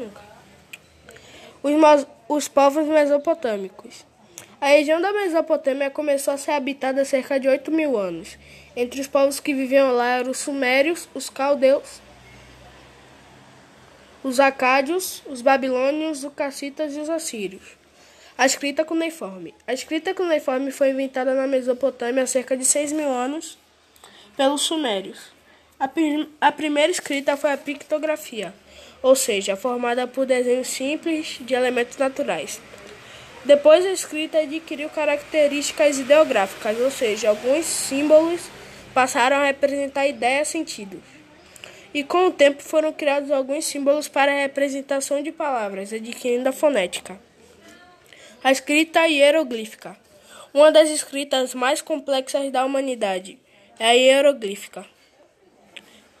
nunca. Os, os povos mesopotâmicos. A região da Mesopotâmia começou a ser habitada há cerca de 8 mil anos. Entre os povos que viviam lá eram os sumérios, os caldeus, os acádios, os babilônios, os cassitas e os assírios. A escrita cuneiforme. A escrita cuneiforme foi inventada na Mesopotâmia há cerca de 6 mil anos pelos sumérios. A, prim a primeira escrita foi a pictografia, ou seja, formada por desenhos simples de elementos naturais. Depois a escrita adquiriu características ideográficas, ou seja, alguns símbolos passaram a representar ideias e sentidos. E com o tempo foram criados alguns símbolos para a representação de palavras, adquirindo a fonética. A escrita hieroglífica. Uma das escritas mais complexas da humanidade é a hieroglífica.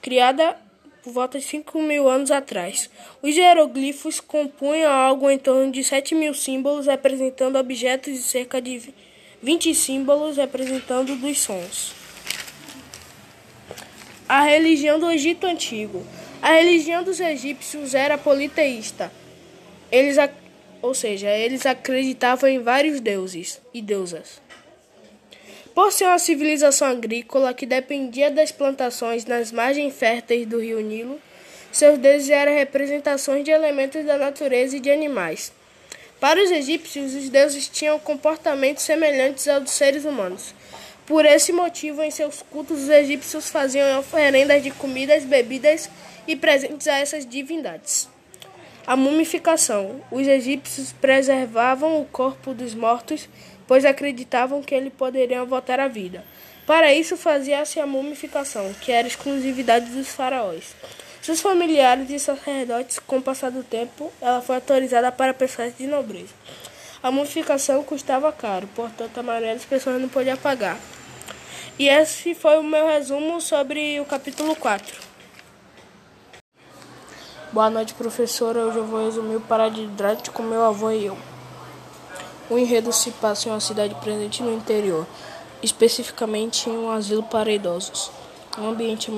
Criada por volta de 5 mil anos atrás. Os hieroglifos compunham algo em torno de 7 mil símbolos representando objetos e cerca de 20 símbolos representando dos sons. A religião do Egito Antigo. A religião dos egípcios era politeísta. Eles, ou seja, eles acreditavam em vários deuses e deusas. Por ser uma civilização agrícola que dependia das plantações nas margens férteis do rio Nilo, seus deuses eram representações de elementos da natureza e de animais. Para os egípcios, os deuses tinham comportamentos semelhantes aos dos seres humanos. Por esse motivo, em seus cultos, os egípcios faziam oferendas de comidas, bebidas e presentes a essas divindades. A mumificação. Os egípcios preservavam o corpo dos mortos pois acreditavam que ele poderia voltar à vida. Para isso, fazia-se a mumificação, que era exclusividade dos faraós. Seus familiares e sacerdotes, com o passar do tempo, ela foi autorizada para pessoas de nobreza. A mumificação custava caro, portanto, a maioria das pessoas não podia pagar. E esse foi o meu resumo sobre o capítulo 4. Boa noite, professora. Hoje eu vou resumir o paradidrático com meu avô e eu. O enredo se passa em uma cidade presente no interior, especificamente em um asilo para idosos. O ambiente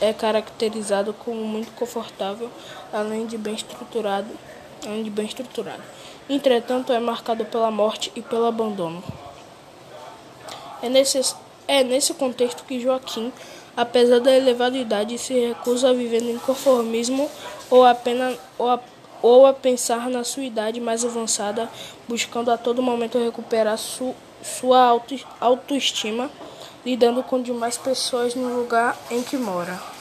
é caracterizado como muito confortável, além de bem estruturado, além de bem estruturado. Entretanto, é marcado pela morte e pelo abandono. É nesse, é nesse contexto que Joaquim, apesar da elevada idade, se recusa a viver no conformismo ou apenas ou apenas ou a pensar na sua idade mais avançada, buscando a todo momento recuperar su, sua auto, autoestima, lidando com demais pessoas no lugar em que mora.